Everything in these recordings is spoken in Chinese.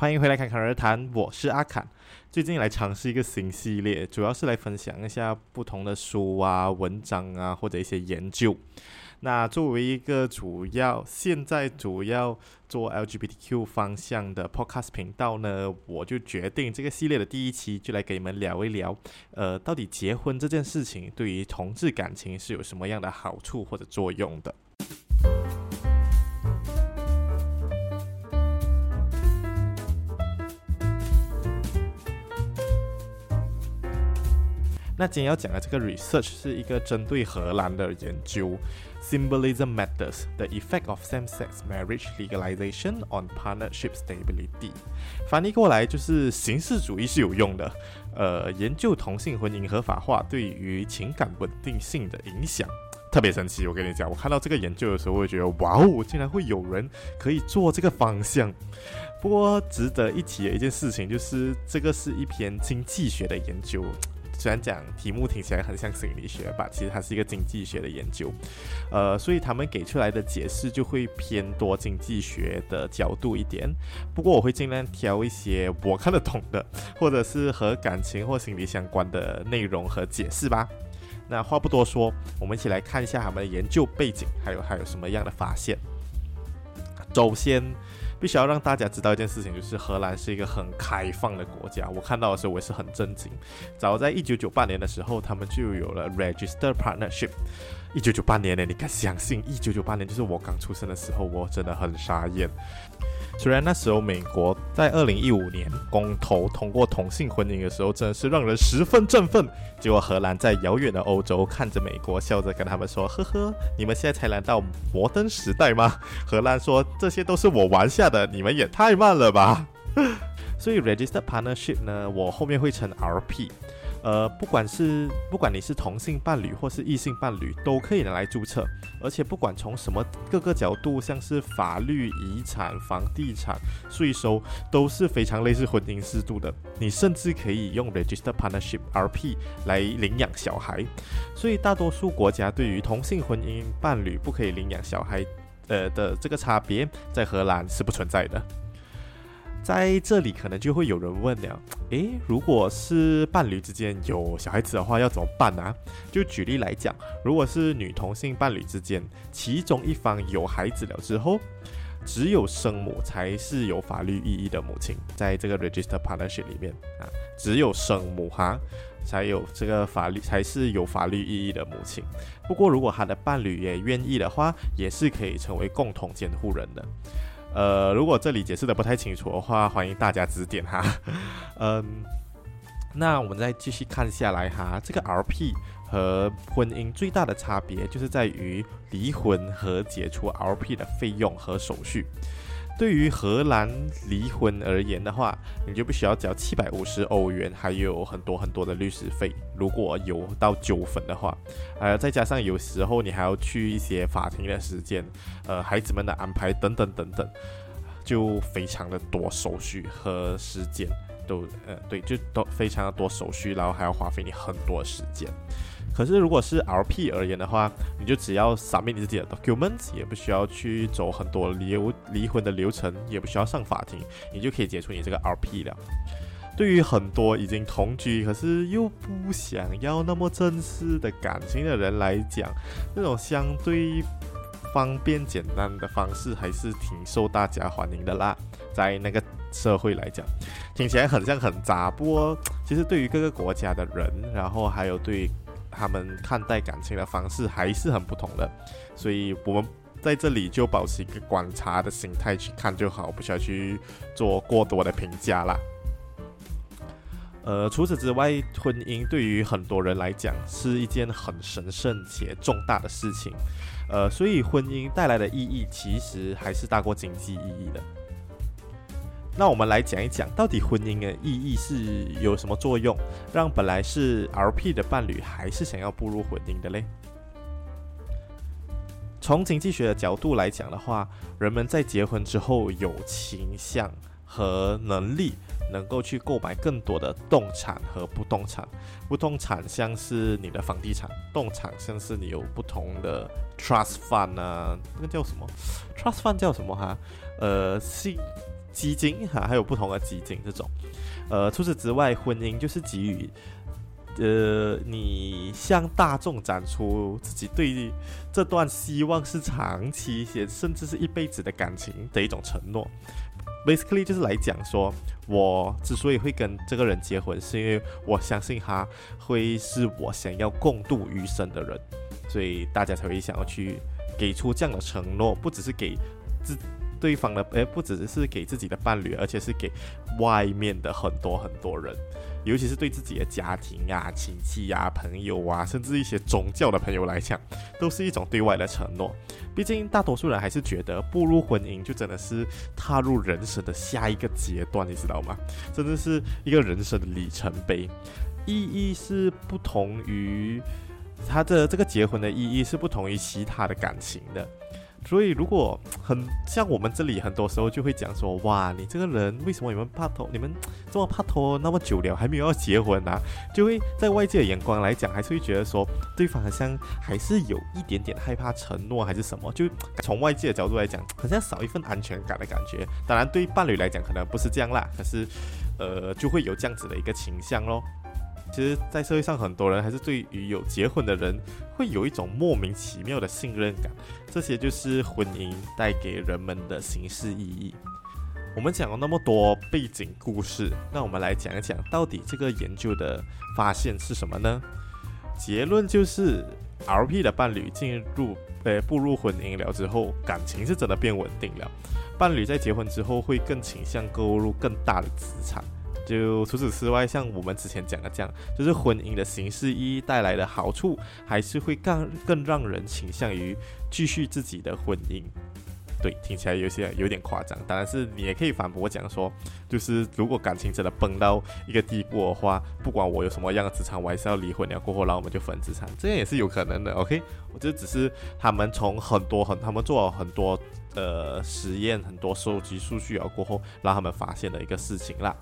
欢迎回来侃侃而谈，我是阿侃。最近来尝试一个新系列，主要是来分享一下不同的书啊、文章啊，或者一些研究。那作为一个主要现在主要做 LGBTQ 方向的 Podcast 频道呢，我就决定这个系列的第一期就来给你们聊一聊，呃，到底结婚这件事情对于同志感情是有什么样的好处或者作用的。那今天要讲的这个 research 是一个针对荷兰的研究，Symbolism Matters: The Effect of Same-Sex Marriage Legalization on Partnership Stability。翻译过来就是形式主义是有用的，呃，研究同性婚姻合法化对于情感稳定性的影响，特别神奇。我跟你讲，我看到这个研究的时候，我会觉得哇哦，竟然会有人可以做这个方向。不过值得一提的一件事情就是，这个是一篇经济学的研究。虽然讲题目听起来很像心理学吧，其实它是一个经济学的研究，呃，所以他们给出来的解释就会偏多经济学的角度一点。不过我会尽量挑一些我看得懂的，或者是和感情或心理相关的内容和解释吧。那话不多说，我们一起来看一下他们的研究背景，还有还有什么样的发现。首先。必须要让大家知道一件事情，就是荷兰是一个很开放的国家。我看到的时候，我也是很震惊。早在一九九八年的时候，他们就有了 Register Partnership。一九九八年呢，你敢相信？一九九八年就是我刚出生的时候，我真的很傻眼。虽然那时候美国在二零一五年公投通过同性婚姻的时候，真的是让人十分振奋。结果荷兰在遥远的欧洲看着美国，笑着跟他们说：“呵呵，你们现在才来到摩登时代吗？” 荷兰说：“这些都是我玩下的，你们也太慢了吧。”所以 Registered Partnership 呢，我后面会称 RP。呃，不管是不管你是同性伴侣或是异性伴侣，都可以拿来注册。而且不管从什么各个角度，像是法律、遗产、房地产、税收，都是非常类似婚姻制度的。你甚至可以用 Registered Partnership (RP) 来领养小孩。所以大多数国家对于同性婚姻伴侣不可以领养小孩，呃的这个差别，在荷兰是不存在的。在这里可能就会有人问了，诶，如果是伴侣之间有小孩子的话，要怎么办呢？就举例来讲，如果是女同性伴侣之间，其中一方有孩子了之后，只有生母才是有法律意义的母亲，在这个 register Partnership 里面啊，只有生母哈才有这个法律才是有法律意义的母亲。不过如果他的伴侣也愿意的话，也是可以成为共同监护人的。呃，如果这里解释的不太清楚的话，欢迎大家指点哈。嗯，那我们再继续看下来哈，这个 RP 和婚姻最大的差别就是在于离婚和解除 RP 的费用和手续。对于荷兰离婚而言的话，你就必须要交七百五十欧元，还有很多很多的律师费。如果有到纠纷的话，呃，再加上有时候你还要去一些法庭的时间，呃，孩子们的安排等等等等，就非常的多手续和时间都，呃，对，就都非常的多手续，然后还要花费你很多时间。可是，如果是 RP 而言的话，你就只要 submit 你自己的 documents，也不需要去走很多离离婚的流程，也不需要上法庭，你就可以解除你这个 RP 了。对于很多已经同居，可是又不想要那么正式的感情的人来讲，这种相对方便简单的方式还是挺受大家欢迎的啦。在那个社会来讲，听起来很像很杂，不过其实对于各个国家的人，然后还有对。他们看待感情的方式还是很不同的，所以我们在这里就保持一个观察的心态去看就好，不需要去做过多的评价啦。呃，除此之外，婚姻对于很多人来讲是一件很神圣且重大的事情，呃，所以婚姻带来的意义其实还是大过经济意义的。那我们来讲一讲，到底婚姻的意义是有什么作用，让本来是 RP 的伴侣还是想要步入婚姻的嘞？从经济学的角度来讲的话，人们在结婚之后有倾向和能力，能够去购买更多的动产和不动产。不动产像是你的房地产，动产像是你有不同的 trust fund 啊，那个叫什么？trust fund 叫什么哈？呃，是。基金哈，还有不同的基金这种。呃，除此之外，婚姻就是给予呃你向大众展出自己对这段希望是长期一些甚至是一辈子的感情的一种承诺。Basically 就是来讲说，我之所以会跟这个人结婚，是因为我相信他会是我想要共度余生的人，所以大家才会想要去给出这样的承诺，不只是给自对方的，诶，不只是给自己的伴侣，而且是给外面的很多很多人。尤其是对自己的家庭啊、亲戚呀、朋友啊，甚至一些宗教的朋友来讲，都是一种对外的承诺。毕竟大多数人还是觉得步入婚姻就真的是踏入人生的下一个阶段，你知道吗？真的是一个人生的里程碑，意义是不同于他的这个结婚的意义是不同于其他的感情的。所以，如果很像我们这里，很多时候就会讲说，哇，你这个人为什么你们怕拖，你们这么怕拖那么久了，还没有要结婚啊？就会在外界的眼光来讲，还是会觉得说，对方好像还是有一点点害怕承诺，还是什么？就从外界的角度来讲，好像少一份安全感的感觉。当然，对伴侣来讲，可能不是这样啦，可是，呃，就会有这样子的一个倾向咯。其实，在社会上，很多人还是对于有结婚的人会有一种莫名其妙的信任感。这些就是婚姻带给人们的形式意义。我们讲了那么多背景故事，那我们来讲一讲，到底这个研究的发现是什么呢？结论就是，LP 的伴侣进入呃步入婚姻了之后，感情是真的变稳定了。伴侣在结婚之后会更倾向购入更大的资产。就除此之外，像我们之前讲的这样，就是婚姻的形式意义带来的好处，还是会更更让人倾向于继续自己的婚姻。对，听起来有些有点夸张，当然是你也可以反驳讲说，就是如果感情真的崩到一个地步的话，不管我有什么样的资产，我还是要离婚了过后，然后我们就分资产，这样也是有可能的。OK，我这只是他们从很多很他们做了很多呃实验，很多收集数据啊过后，让他们发现的一个事情啦。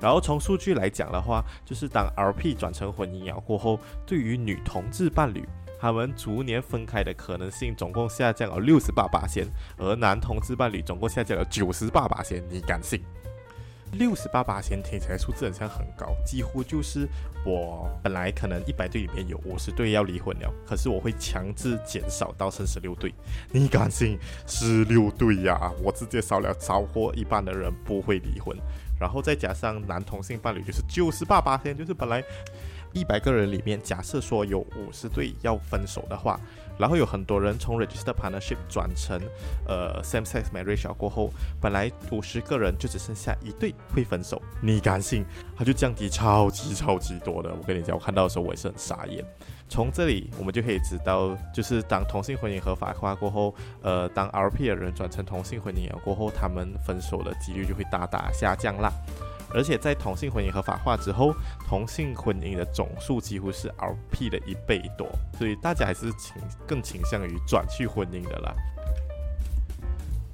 然后从数据来讲的话，就是当 RP 转成混姻了过后，对于女同志伴侣，他们逐年分开的可能性总共下降了六十八八仙，而男同志伴侣总共下降了九十八八仙，你敢信？六十八八仙听起来数字好像很高，几乎就是我本来可能一百对里面有五十对要离婚了，可是我会强制减少到剩十六对，你敢信？十六对呀，我直接少了超过一半的人不会离婚。然后再加上男同性伴侣，就是九十八八仙，就是本来一百个人里面，假设说有五十对要分手的话，然后有很多人从 register partnership 转成呃 same-sex marriage 过后，本来五十个人就只剩下一对会分手，你敢信？它就降低超级超级多的。我跟你讲，我看到的时候我也是很傻眼。从这里我们就可以知道，就是当同性婚姻合法化过后，呃，当 RP 的人转成同性婚姻过后，他们分手的几率就会大大下降啦。而且在同性婚姻合法化之后，同性婚姻的总数几乎是 LP 的一倍多，所以大家还是倾更倾向于转去婚姻的啦。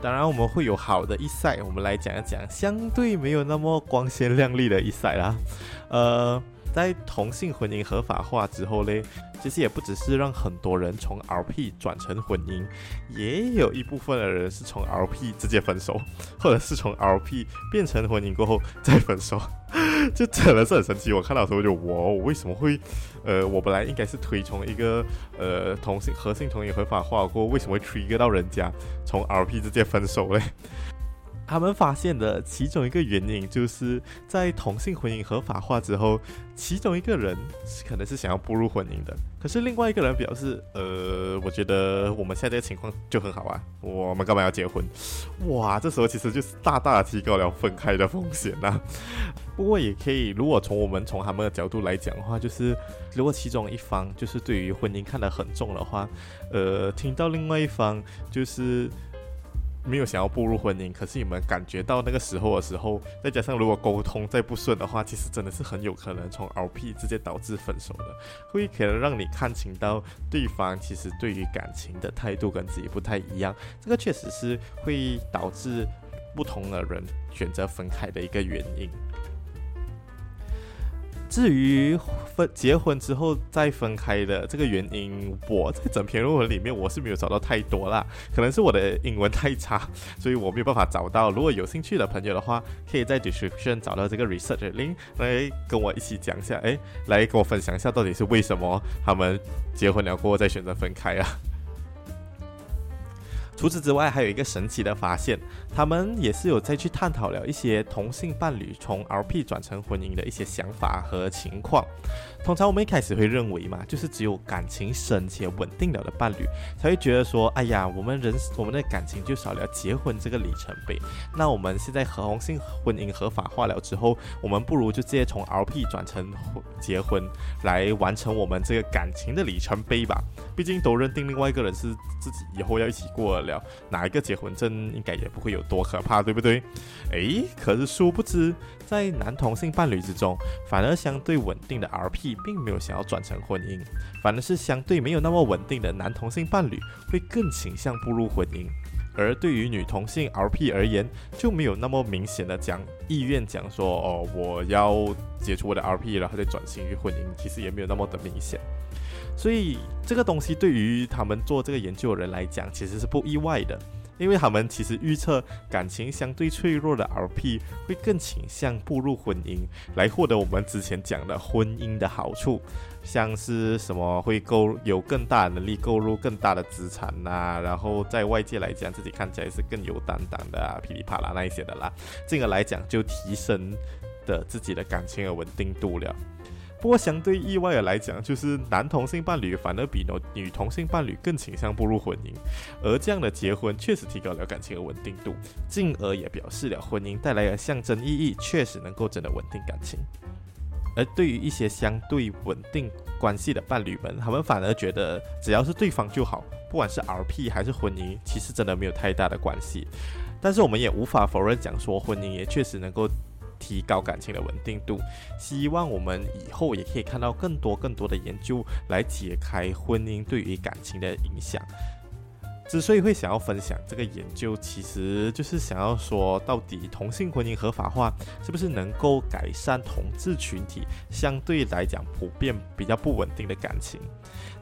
当然，我们会有好的一赛我们来讲一讲相对没有那么光鲜亮丽的一赛啦，呃。在同性婚姻合法化之后嘞，其实也不只是让很多人从 RP 转成婚姻，也有一部分的人是从 RP 直接分手，或者是从 RP 变成婚姻过后再分手，就真的是很神奇。我看到时候就哇，我为什么会？呃，我本来应该是推崇一个呃同性合性同意合法化过，为什么会 trigger 到人家从 RP 直接分手嘞？他们发现的其中一个原因，就是在同性婚姻合法化之后，其中一个人是可能是想要步入婚姻的，可是另外一个人表示，呃，我觉得我们现在的情况就很好啊，我们干嘛要结婚？哇，这时候其实就是大大提高了分开的风险呐。不过也可以，如果从我们从他们的角度来讲的话，就是如果其中一方就是对于婚姻看得很重的话，呃，听到另外一方就是。没有想要步入婚姻，可是你们感觉到那个时候的时候，再加上如果沟通再不顺的话，其实真的是很有可能从 RP 直接导致分手的，会可能让你看清到对方其实对于感情的态度跟自己不太一样，这个确实是会导致不同的人选择分开的一个原因。至于分结婚之后再分开的这个原因，我在整篇论文里面我是没有找到太多啦，可能是我的英文太差，所以我没有办法找到。如果有兴趣的朋友的话，可以在 description 找到这个 research link 来跟我一起讲一下，哎，来跟我分享一下到底是为什么他们结婚了过后再选择分开啊。除此之外，还有一个神奇的发现，他们也是有再去探讨了一些同性伴侣从 RP 转成婚姻的一些想法和情况。通常我们一开始会认为嘛，就是只有感情深且稳定了的伴侣才会觉得说，哎呀，我们人我们的感情就少了结婚这个里程碑。那我们现在同性婚姻合法化了之后，我们不如就直接从 RP 转成结婚，来完成我们这个感情的里程碑吧。毕竟都认定另外一个人是自己以后要一起过了，哪一个结婚证应该也不会有多可怕，对不对？诶，可是殊不知，在男同性伴侣之中，反而相对稳定的 RP 并没有想要转成婚姻，反而是相对没有那么稳定的男同性伴侣会更倾向步入婚姻。而对于女同性 RP 而言，就没有那么明显的讲意愿，讲说哦，我要解除我的 RP，然后再转型于婚姻，其实也没有那么的明显。所以这个东西对于他们做这个研究的人来讲，其实是不意外的，因为他们其实预测感情相对脆弱的 RP 会更倾向步入婚姻，来获得我们之前讲的婚姻的好处，像是什么会购有更大的能力购入更大的资产呐、然后在外界来讲自己看起来是更有担当的啊，噼里啪啦那一些的啦，进而来讲就提升的自己的感情的稳定度了。不过，相对意外的来讲，就是男同性伴侣反而比女同性伴侣更倾向步入婚姻，而这样的结婚确实提高了感情的稳定度，进而也表示了婚姻带来的象征意义确实能够真的稳定感情。而对于一些相对稳定关系的伴侣们，他们反而觉得只要是对方就好，不管是 RP 还是婚姻，其实真的没有太大的关系。但是我们也无法否认讲说，婚姻也确实能够。提高感情的稳定度，希望我们以后也可以看到更多更多的研究来解开婚姻对于感情的影响。之所以会想要分享这个研究，其实就是想要说，到底同性婚姻合法化是不是能够改善同志群体相对来讲普遍比较不稳定的感情？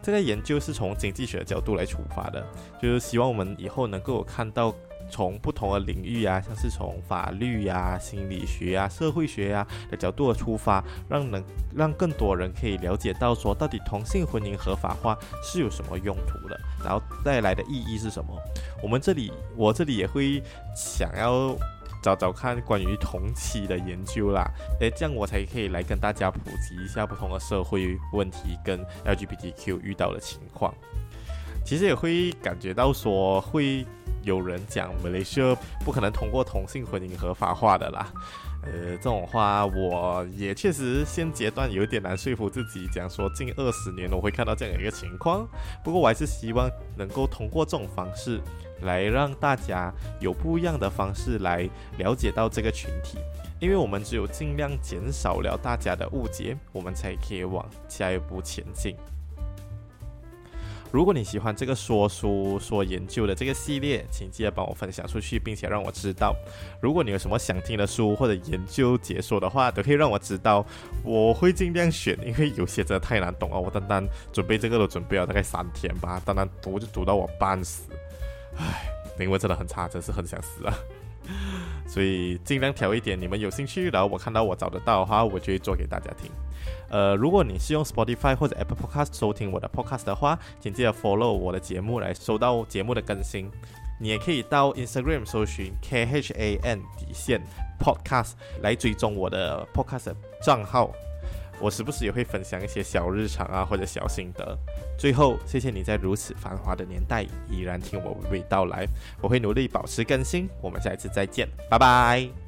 这个研究是从经济学的角度来出发的，就是希望我们以后能够看到。从不同的领域啊，像是从法律呀、心理学啊、社会学啊的角度出发，让能让更多人可以了解到说，到底同性婚姻合法化是有什么用途的，然后带来的意义是什么。我们这里，我这里也会想要找找看关于同妻的研究啦，诶，这样我才可以来跟大家普及一下不同的社会问题跟 LGBTQ 遇到的情况。其实也会感觉到说会。有人讲马来西亚不可能通过同性婚姻合法化的啦，呃，这种话我也确实现阶段有点难说服自己，讲说近二十年我会看到这样一个情况。不过我还是希望能够通过这种方式来让大家有不一样的方式来了解到这个群体，因为我们只有尽量减少了大家的误解，我们才可以往下一步前进。如果你喜欢这个说书说研究的这个系列，请记得帮我分享出去，并且让我知道。如果你有什么想听的书或者研究解说的话，都可以让我知道，我会尽量选。因为有些真的太难懂了，我单单准备这个都准备了大概三天吧，单单读就读到我半死。唉，英文真的很差，真是很想死啊！所以尽量挑一点你们有兴趣，然后我看到我找得到的话，我就会做给大家听。呃，如果你是用 Spotify 或者 Apple Podcast 收听我的 Podcast 的话，请记得 follow 我的节目来收到节目的更新。你也可以到 Instagram 搜寻 KHAN 底线 Podcast 来追踪我的 Podcast 账号。我时不时也会分享一些小日常啊，或者小心得。最后，谢谢你在如此繁华的年代依然听我娓娓道来，我会努力保持更新。我们下一次再见，拜拜。